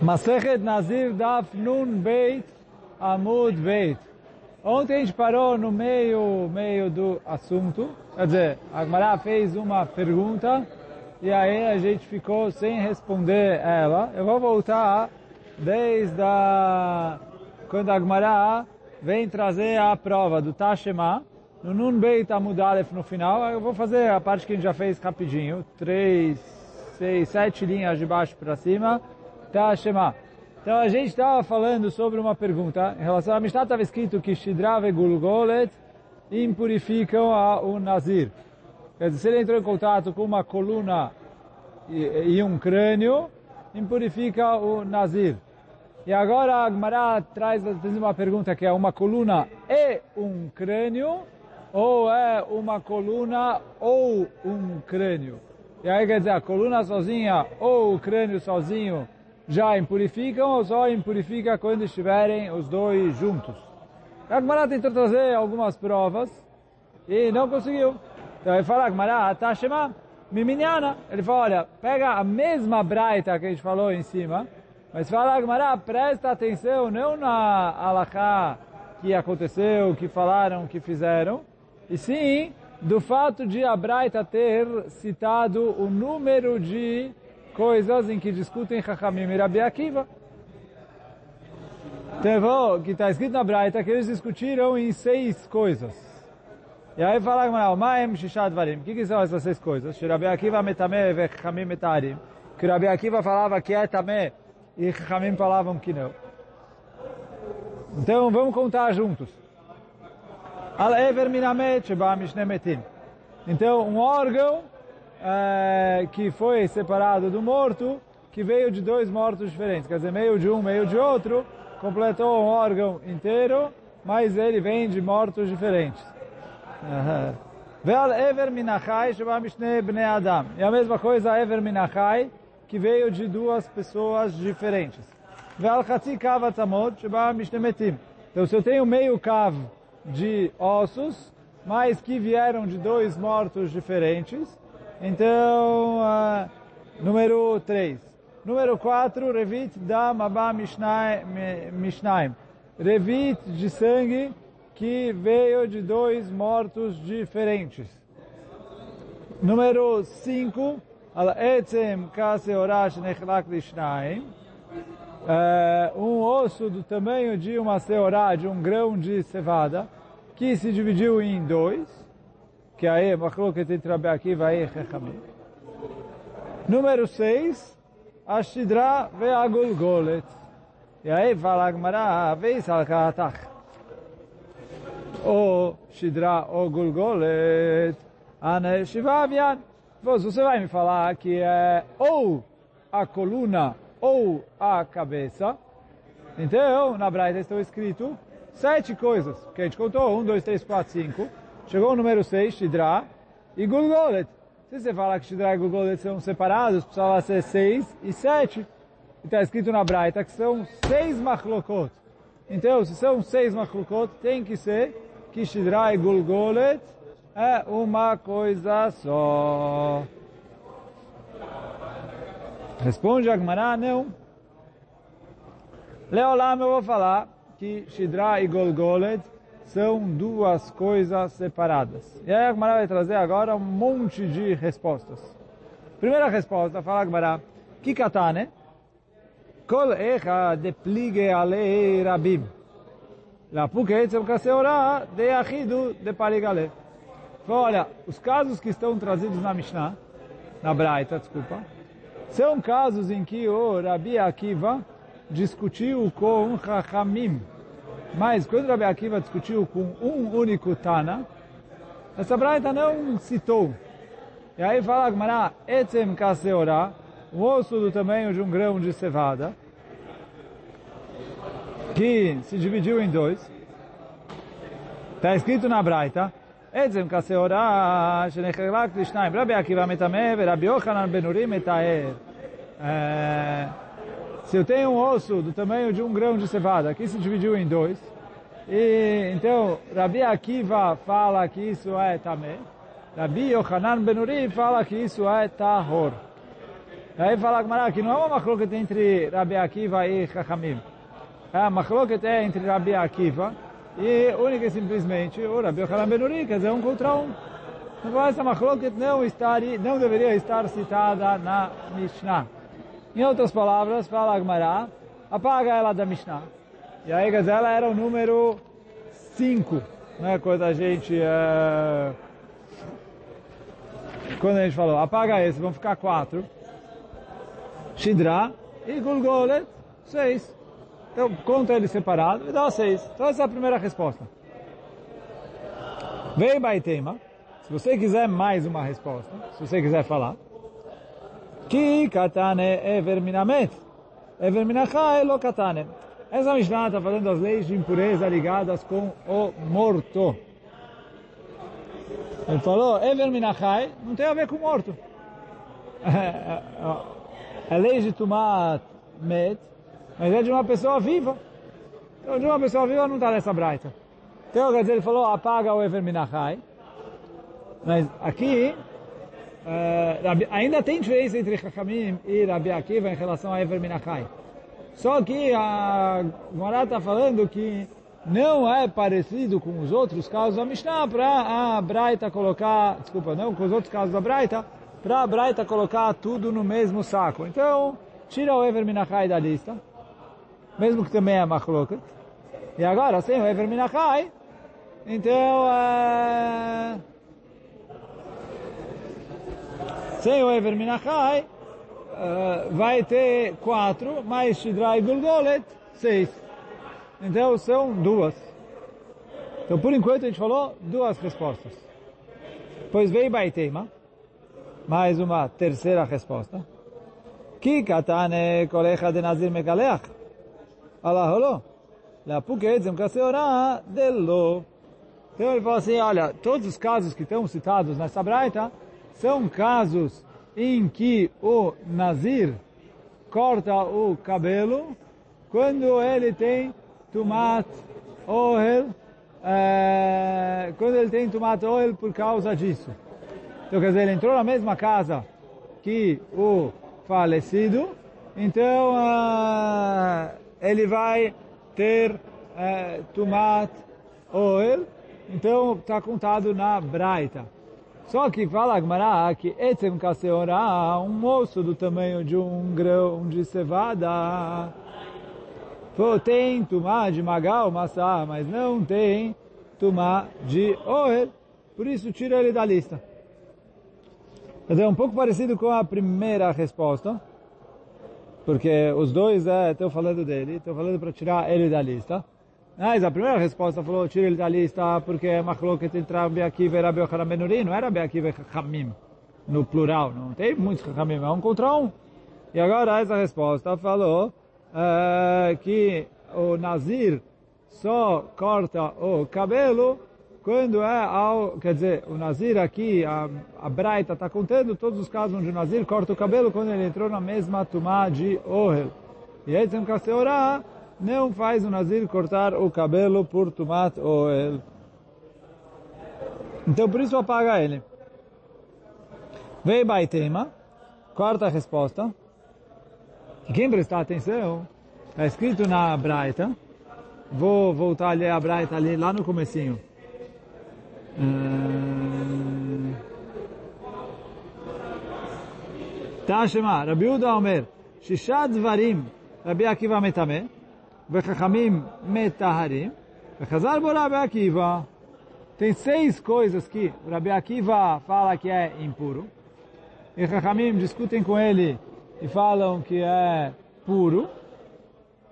Masechet Nazir Daf Nun Beit Amud Beit. Ontem a gente parou no meio, meio do assunto. Quer dizer, a Agmará fez uma pergunta e aí a gente ficou sem responder ela. Eu vou voltar desde a, quando a Agmará vem trazer a prova do Tashema. No Nun Beit Amud Aleph no final, eu vou fazer a parte que a gente já fez rapidinho. Três, seis, sete linhas de baixo para cima Tashema. Então a gente estava falando sobre uma pergunta em relação a Mishnah estava escrito que Shidrave Gulgolet impurificam o Nazir. Quer dizer, se ele entrou em contato com uma coluna e, e um crânio, impurifica o Nazir. E agora a Agmará traz uma pergunta que é uma coluna e um crânio, ou é uma coluna ou um crânio. E aí quer dizer, a coluna sozinha ou o crânio sozinho já impurificam ou só impurifica quando estiverem os dois juntos. Agmará tentou trazer algumas provas e não conseguiu. Então ele fala, Agmará, Tashema, Miminiana. Ele fala, olha, pega a mesma braita que a gente falou em cima, mas fala, Agmará, presta atenção não na alahá que aconteceu, que falaram, que fizeram, e sim do fato de a braita ter citado o número de coisas em que discutem Chachamim e Rabi Akiva. Tevô, que está escrito na Braita, que eles discutiram em seis coisas. E aí fala o Maem Shishad Varim. O que, são essas seis coisas? Que Rabi Akiva metame ve Chachamim metarim. Que Rabi Akiva falava que é tamé e Chachamim falavam que não. Então vamos contar juntos. Al Ever Minamet Sheba. Então um órgão é, que foi separado do morto, que veio de dois mortos diferentes, quer dizer, meio de um, meio de outro, completou um órgão inteiro, mas ele vem de mortos diferentes. Ve'al Ever Minachai Adam. E a mesma coisa, Ever Minachai, que veio de duas pessoas diferentes. Metim. Então, se eu tenho meio cav de ossos, mas que vieram de dois mortos diferentes, então, uh, número 3. Número 4, Revit da Mabá Mishnaim. Revit de sangue que veio de dois mortos diferentes. Número 5, Al Etzem Kaseorash Nechlak Lishnaim. Um osso do tamanho de uma seorá, de um grão de cevada, que se dividiu em dois que aí Machloket entre Rabi Akiva e Chechamim. Número 6, Ashidra ve'agulgolet. E aí fala a Gemara, veis al katach. Ou Shidra ou Gulgolet, ane Shivavian. Você vai me falar que é ou a coluna ou a cabeça. Então, na Braita estão escrito sete coisas, que a gente contou, um, dois, três, quatro, cinco. Chegou o número 6, Shidra, e Gulgolet. Se você falar que Shidra e Gulgolet são separados, precisava ser 6 e 7. Está escrito na Braita que são 6 machlokot. Então, se são 6 machlokot, tem que ser que Shidra e Gulgolet é uma coisa só. Responde Agmará, não. Leolam eu vou falar que Shidra e Golgolet são duas coisas separadas. E aí a Gemara vai trazer agora um monte de respostas. Primeira resposta, fala a Gemara, Kikatane, Kol echa de plige ale rabim. La puketzem kaseora de achidu de paligale. Olha, os casos que estão trazidos na Mishnah, na Braita, desculpa, são casos em que o Rabi Akiva discutiu com Chachamim, mas quando Rabi Akiva discutiu com um único Tana, essa braita não citou. E aí fala Gmará, etzem kaseora, um osso do tamanho de um grão de cevada, que se dividiu em dois. Está escrito na braita, etzem kaseora, shenechelak lishnaim, Rabi Akiva metame, Rabi Yochanan benurim metaer. Se eu tenho um osso do tamanho de um grão de cevada, que se dividiu em dois, e então Rabi Akiva fala que isso é tamé, Rabi Yohanan Benuri fala que isso é tahor. Aí fala que não é uma machloket entre Rabi Akiva e Chachamim. É a machloket é entre Rabi Akiva e única e simplesmente o Rabi Yochanan Benuri, quer dizer, um contra um. Então essa machloket não, não deveria estar citada na Mishnah. Em outras palavras, fala Agmará, apaga ela da Mishnah. E aí, quer dizer, ela era o número 5, né? Quando a gente... É... Quando a gente falou, apaga esse, vão ficar quatro. Shidra e Gulgolet, seis. Então, conta ele separado e dá seis. Então, essa é a primeira resposta. Vem Baitema. Se você quiser mais uma resposta, se você quiser falar, Ki katane ever minamet, ever minachai lo katane. Essa Mishnah está falando das leis de impureza ligadas com o morto. Ele falou, ever minachai, não tem a ver com morto. É lei de tomar met, mas é de uma pessoa viva. Então, de uma pessoa viva não está nessa braita. Então, quer dizer, ele falou, apaga o ever minachai. Mas aqui, uh, ainda tem diferença entre Chachamim e Rabi Akiva em relação a Ever Minachai. Só que a Gemara está falando que não é parecido com os outros casos da Mishnah para a Braita colocar, desculpa, não com os outros casos da Braita, para a Braita colocar tudo no mesmo saco. Então, tira o Ever Minachai da lista, mesmo que também é Machloket. E agora, sem o Ever Minachai, então... Uh, sem o Ever Minachai, uh, vai ter quatro, mais Shidra e Gulgolet, seis. Então são duas. Então por enquanto a gente falou duas respostas. Pois veio Baitema, mais uma terceira resposta. Ki katane kolecha de Nazir mekaleach. Allah holo. La puketzem kaseorah delo. Então ele fala assim, olha, todos os casos que estão citados nessa braita, são casos em que o Nazir corta o cabelo quando ele tem tomate oil, é, quando ele tem tomate oil por causa disso. Então, quer dizer, ele entrou na mesma casa que o falecido, então uh, ele vai ter uh, tomate oil, então está contado na Braita. Só que fala Agmará que Etzem Kaseorá, um moço do tamanho de um grão de cevada, tem tumá de magal, maçã, mas não tem tumá de oel, por isso tira ele da lista. É um pouco parecido com a primeira resposta, porque os dois é, falando dele, estão falando para tirar ele da lista. Mas a primeira resposta falou, tira ele da lista porque é Machloket entre Rabi Akiva e Rabi Yochanan Benuri, não era Rabi e Chachamim, no plural, não tem muitos Chachamim, é um contra um. E agora essa resposta falou uh, que o Nazir só corta o cabelo quando é ao, quer dizer, o Nazir aqui, a, a Braita está contando todos os casos onde o Nazir corta o cabelo quando ele entrou na mesma tumá de Ohel. E aí tem um Kaseorah, não faz o Nazir cortar o cabelo por Tumat Oel. Então por isso apaga ele. Vei Baitema, quarta resposta. Quem prestar atenção, está escrito na Braita, vou voltar a ler a Braita ali, lá no comecinho. Tashema, Rabi Uda Omer, Shishad Varim, Rabi Akiva Metameh, Vechachamim metaharim. Vechazar bo Rabi Akiva. Tem seis coisas que Rabi Akiva fala que é impuro. E Chachamim discutem com ele e falam que é puro.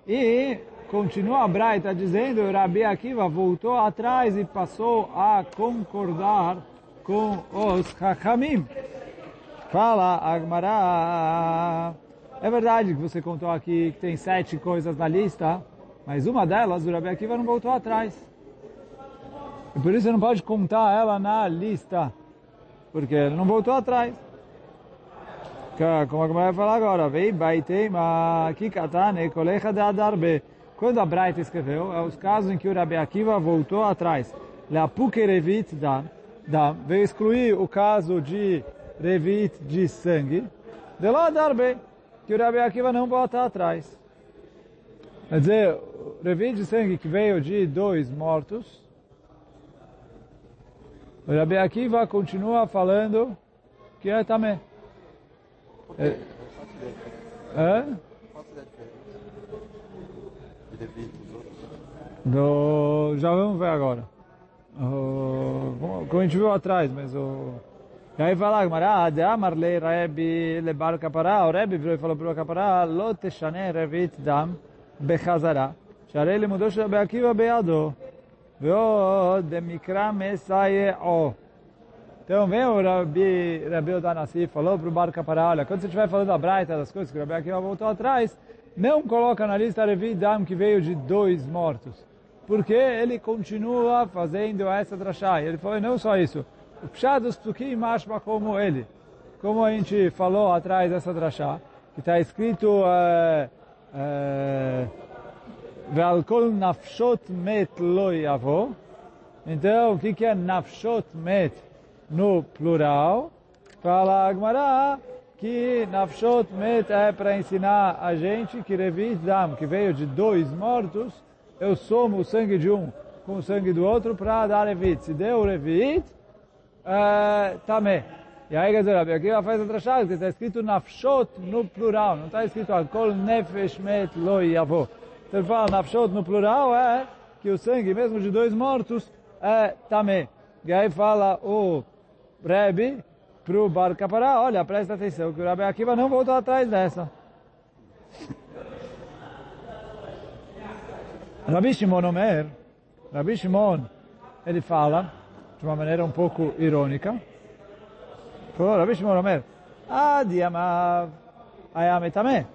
E continua a Braita dizendo, Rabi Akiva voltou atrás e passou a concordar com os Chachamim. Fala Agmará. É verdade que você contou aqui que tem sete coisas na lista, mas uma delas, o Rabi Akiva não voltou atrás. E por isso você não pode contar ela na lista, porque ele não voltou atrás. Como a vai falar agora, vei baitei ma kikatane kolecha de adarbe. Quando a Braita escreveu, é os casos em que o Rabi Akiva voltou atrás. Leapuke revit da, da, veio excluir o caso de revit de sangue, De lá darbe, que o Rabi Akiva não volta atrás. Quer dizer, o revi de sangue que veio de dois mortos, o Rabi Akiva continua falando que é também. É, é? Do, já vamos ver agora. O, como a gente viu atrás, mas o... E aí fala, Gmará, de Amarle Rebi Lebar Kapará, o Rebi virou e falou para o Kapará, Lo Teshane Revit Dam Bechazara, שהרי לימודו של רבי עקיבא בידו, ועוד דמקרא מסייעו. Então, vem o Rabi, Rabi Odanassi, falou para o Bar Kapará, olha, quando você estiver falando da Braita, das coisas que o Rabi Akiva voltou atrás, não coloca na lista Revi Dam que veio de dois mortos. Porque ele continua fazendo essa drachá. E ele falou, não só isso, o Pshad dos mashma como ele. Como a gente falou atrás dessa drachá, que está escrito Ve'al kol nafshot met lo yavo. Então, o que é nafshot met no plural? Fala Agmará que nafshot met é para ensinar a gente que revit dam, que veio de dois mortos, eu somo o sangue de um com o sangue do outro para dar revit. Se deu revit, uh, tamé. E aí, quer dizer, aqui ela faz outra chave, que está escrito nafshot no plural, não está escrito kol nefesh met lo. Então ele fala nafshot no plural é que o sangue, mesmo de dois mortos, é tamé. E aí fala o Rebbe para o Bar Kapará, olha, presta atenção, que o Rabi Akiva não voltou atrás dessa. Rabi Shimon Omer, Rabi Shimon, ele fala, de uma maneira um pouco irônica. Falou, Rabi Shimon Omer, a Ayametameh.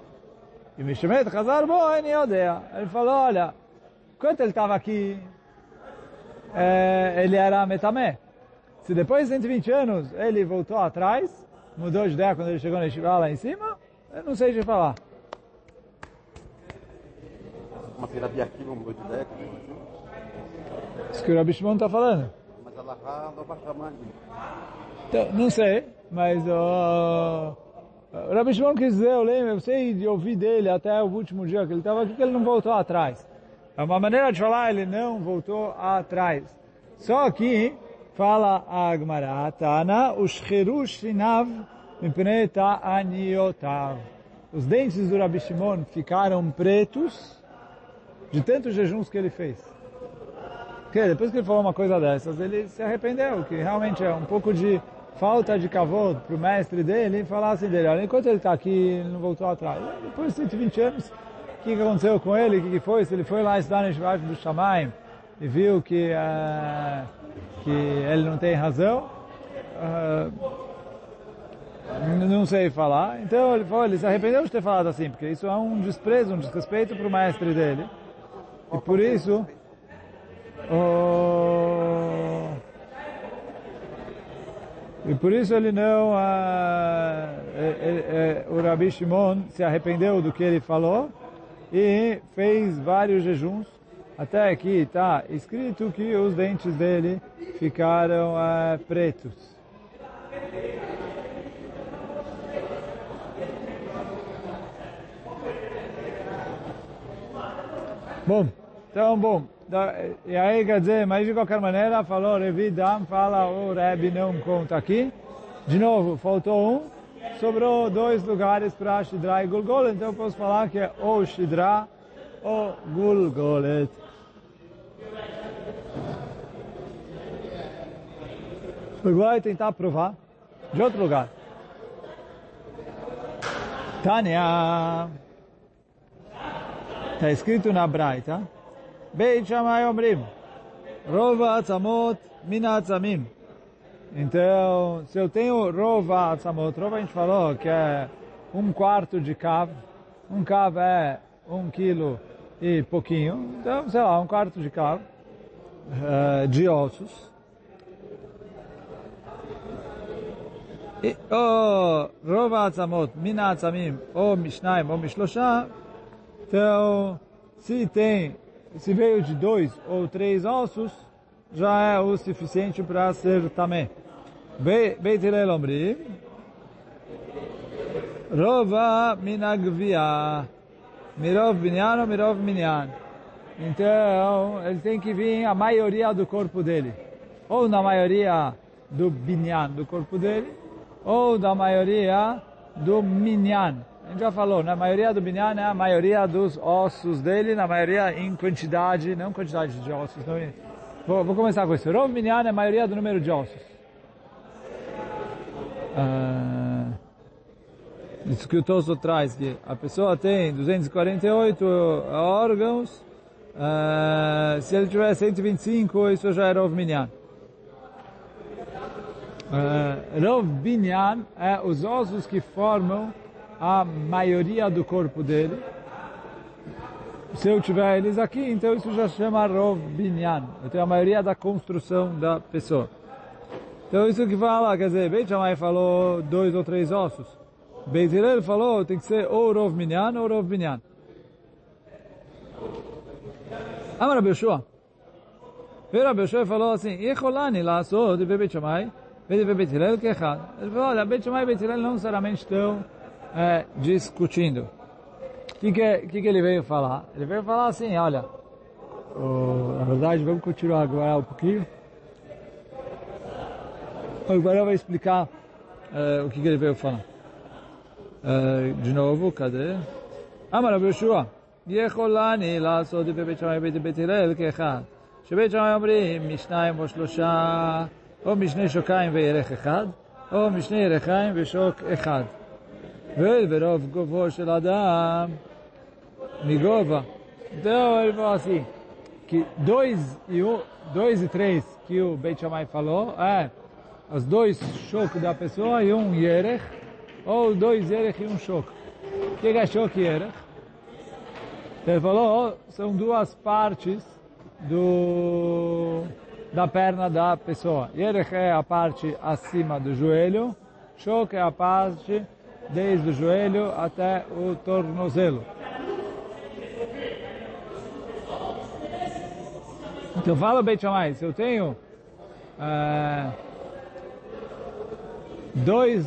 E Mishemet Hazar Boen Yodea. Ele falou, olha, enquanto ele estava aqui, é, ele era Metamé. Se depois de 120 anos ele voltou atrás, mudou de ideia quando ele chegou na Yeshiva lá em cima, eu não sei de falar. Uma pirabia aqui, mudou de ideia? Isso que o Rabi Shimon está falando. Chamar então, Não sei, mas o Rabi Shimon quis dizer, eu lembro, eu sei de ouvir dele até o último dia que ele estava aqui, que ele não voltou atrás. É uma maneira de falar, ele não voltou atrás. Só que, fala a Agmará, Tana, ushcheru shinav mipnei ta'aniotav. Os dentes do Rabi Shimon ficaram pretos de tantos jejuns que ele fez. Porque depois que ele falou uma coisa dessas, ele se arrependeu, que realmente é um pouco de falta de kavod para o mestre dele falar assim dele, olha, enquanto ele está aqui, ele não voltou atrás. Depois de 120 anos, o que, aconteceu com ele, o que, foi? Se ele foi lá estudar no Shivash do Shamaim e viu que, uh, que ele não tem razão, uh, não sei falar. Então ele falou, ele se arrependeu de ter falado assim, porque isso é um desprezo, um desrespeito para o mestre dele. E por isso, uh, e por isso ele não, uh, ele, ele, o Rabi Shimon se arrependeu do que ele falou e fez vários jejuns, até aqui está escrito que os dentes dele ficaram uh, pretos. Bom, então, bom, e aí quer dizer, mas de qualquer maneira, falou Revi Dam, fala o Rebbe não conta aqui. De novo, faltou um, sobrou dois lugares para Shidra e Gulgolet, então eu posso falar que é ou Shidra ou Gulgolet. Vai tentar provar de outro lugar. Tânia. Está escrito na Braita. Beit Shammai Omrim. Rova Atzamot Mina Atzamim. Então, se eu tenho Rova Atzamot, Rova a gente falou que é um quarto de cav. Um cav é um quilo e pouquinho. Então, sei lá, um quarto de cav uh, de ossos. E, ou Rova Atzamot Mina Atzamim ou Mishnaim ou Mishlosha. Então, se tem se veio de dois ou três ossos, já é o suficiente para ser tamé. Beit Hillel Omri, Rova minagvia. Mirov binyan ou mirov minyan. Então, ele tem que vir a maioria do corpo dele. Ou na maioria do binyan, do corpo dele, ou da maioria do minyan. A gente já falou, na maioria do binyan é a maioria dos ossos dele, na maioria em quantidade, não quantidade de ossos. Não, vou, vou começar com isso. Rov minyan é a maioria do número de ossos. Ah, isso que o Tosso traz, que a pessoa tem 248 órgãos, ah, se ele tiver 125, isso já é Rov Minyan. Uh, Rov Binyan é os ossos que formam a maioria do corpo dele. Se eu tiver eles aqui, então isso já chama Rov Binyan. Eu tenho a maioria da construção da pessoa. Então isso que fala, quer dizer, Beit Shammai falou dois ou três ossos. Beit Hillel falou, tem que ser ou Rov Binyan ou Rov Binyan. Amar Rabi Yoshua e falou assim, Yecholani laçou de Beit Shammai, Beit Beit Hillel que. Ele falou, olha, Beit Shammai e Beit Hillel não necessariamente estão é, discutindo. O que, que, que, que ele veio falar? Ele veio falar assim, olha, oh, na verdade, vamos continuar agora um pouquinho. Agora vai explicar uh, o que, que ele veio falar. Uh, de novo, cadê? Amar Rabi Yoshua, יכולני לעשות בבית שמאי ובית בית הלל כאחד. שבית שמאי אומרים משניים או שלושה, או משני שוקיים וירך אחד, או משני ירחיים ושוק אחד. Veio verov govo shel adam migova. Então ele falou assim, que dois e, um, dois e três que o Beit Shammai falou, é os dois choques da pessoa e um yerech, ou dois yerech e um choque. O que é choque e yerech? Então ele falou, são duas partes do, da perna da pessoa. Yerech é a parte acima do joelho, choque é a parte desde o joelho até o tornozelo. Então fala Beit Shammai, se eu tenho é, dois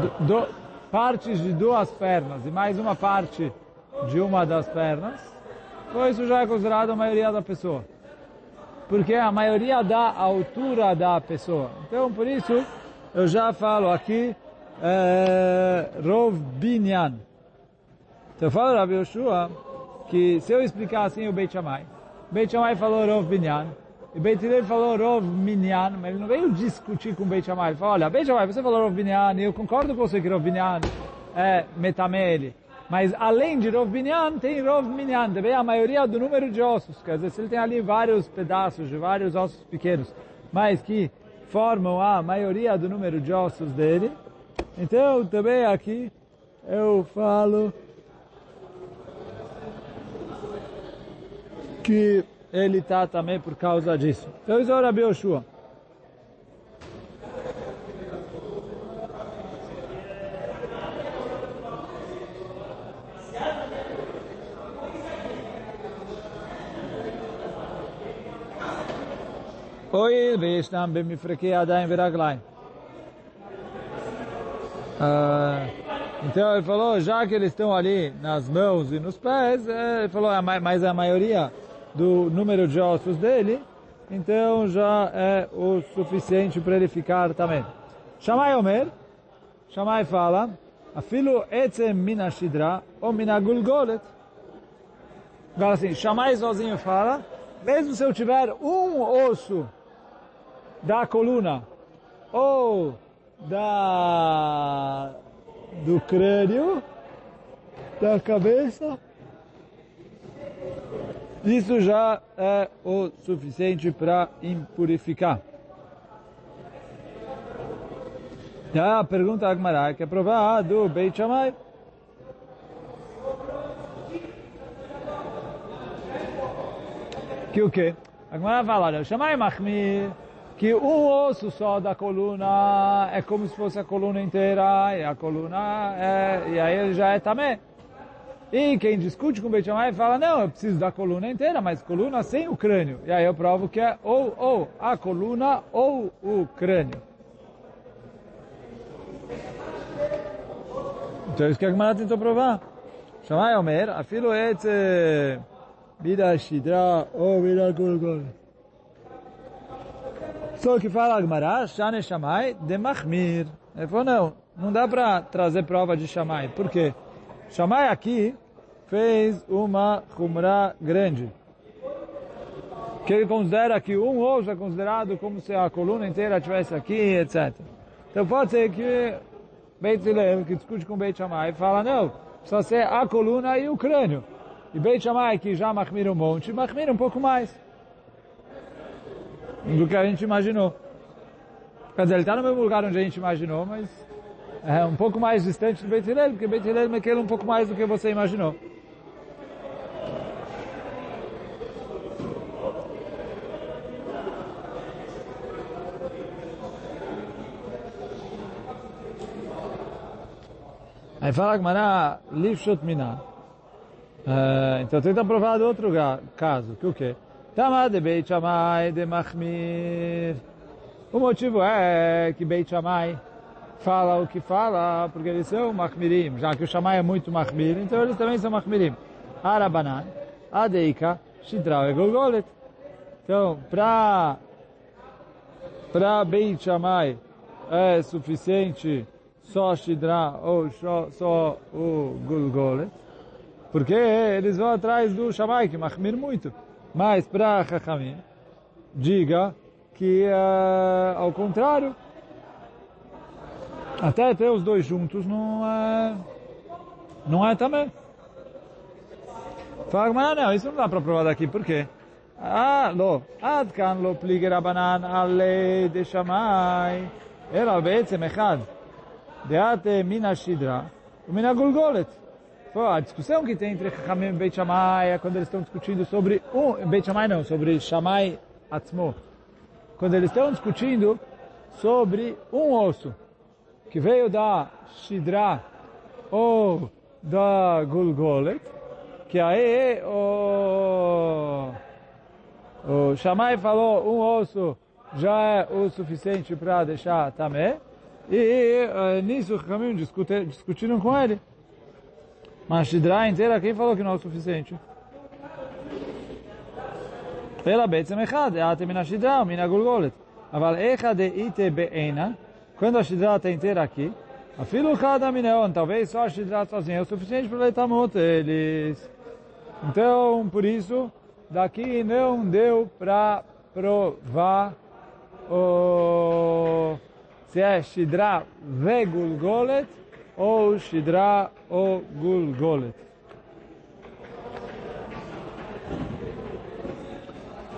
do, do, partes de duas pernas e mais uma parte de uma das pernas, então isso já é considerado a maioria da pessoa. Porque a maioria da altura da pessoa. Então, por isso, eu já falo aqui, é, Rov Binyan. Então, eu falo Rabi Yoshua, que se eu explicar assim o Beit Shammai, Beit Shammai falou Rov Binyan, e Beit Hillel falou Rov Minyan, mas ele não veio discutir com Beit Shammai. Ele falou, olha, Beit Shammai, você falou Rov Binyan, e eu concordo com você que Rov Binyan é metamele. Mas além de Rov Binyan, tem Rov Minyan, também a maioria do número de ossos. Quer dizer, se ele tem ali vários pedaços de vários ossos pequenos, mas que formam a maioria do número de ossos dele, então também aqui eu falo que ele está também por causa disso. Então isso é o Rabi Yoshua. הואיל וישנם במפרקי ידיים ורגליים. então ele falou, já que eles estão ali nas mãos e nos pés, ele falou, mas a maioria do número de ossos dele, então já é o suficiente para ele ficar também. Shamai Omer, Shamai fala, afilo etzem mina shidra ou mina gulgolet. Fala assim, Shamai sozinho fala, mesmo se eu tiver um osso da coluna ou da do crânio, da cabeça, isso já é o suficiente para impurificar. A pergunta Agmará que é provar do Beit Shammai. Que o quê? Agmará fala, Shammai Mahmir, que um osso só da coluna é como se fosse a coluna inteira, e a coluna é, e aí ele já é também. E quem discute com o Beit Shammai fala, não, eu preciso da coluna inteira, mas coluna sem o crânio. E aí eu provo que é ou, ou a coluna ou o crânio. Então isso que a Gemara tentou provar. Shamai Omer, afilo et vida shidra ou vida gulgol. Só que fala a Gemara, Shane Shamai de Mahmir. Ele falou, não, não dá para trazer prova de Shamai. Por quê? Shamai aqui fez uma Humra grande. Que ele considera que um osso é considerado como se a coluna inteira estivesse aqui, etc. Então pode ser que Beit Hillel, que discute com Beit Shammai, fala, não, precisa ser a coluna e o crânio. E Beit Shammai, que já mahmira um monte, mahmira um pouco mais do que a gente imaginou. Quer dizer, ele está no mesmo lugar onde a gente imaginou, mas é um pouco mais distante do Beit Hillel, porque Beit Hillel mequele um pouco mais do que você imaginou. Aí fala Gmará, Lifshot Miná. Uh, então tenta provar do outro caso, que o quê? Tama de Beit Shammai de Mahmir. O motivo é que Beit Shammai fala o que fala, porque eles são Mahmirim, já que o Shammai é muito Mahmir, então eles também são Mahmirim. Arabanan, Adeika, Shidrau e Golgolet. Então, para para Beit Shammai é suficiente só Shidra ou só, só o Gulgolet, porque eles vão atrás do Shammai, que Mahmir muito. Mas para Chachamim, diga que uh, ao contrário, até ter os dois juntos não é, não é também. Fala, mas não, isso não dá para provar daqui, por quê? Ah, lo, עד כאן לא פליגי רבנן עלי דשמאי, אלא בעצם אחד. דעת מן השדרה ומן הגולגולת. A discussão que tem entre Chachamim e Beit Shammai é quando eles estão discutindo sobre um, Beit Shammai não, sobre Shammai Atzmo. Quando eles estão discutindo sobre um osso que veio da Shidra ou da Gulgolet, que aí o, o Shammai falou um osso já é o suficiente para deixar também, e uh, nisso caminho discutiram com ele. Mas Shidra inteira, quem falou que não é o suficiente? Pela Betzem Echad, é Atem mina Shidra, Mina Gulgolet. Aval Echad Ite Beena, quando a Shidra está inteira aqui, a Afilo Chada Mineon, talvez só a Shidra sozinha é o suficiente para Leitamot eles. Então, por isso, daqui não deu para provar o... se é Shidra Vegulgolet, ou Shidra ou Gulgolet.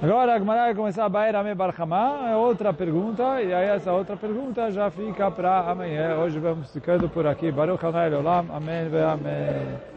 Agora a Gemara vai começar a Baer Ame Barhamá, é outra pergunta, e aí essa outra pergunta já fica para amanhã. Hoje vamos ficando por aqui. Baruch Hanai Olam, Amém Amém.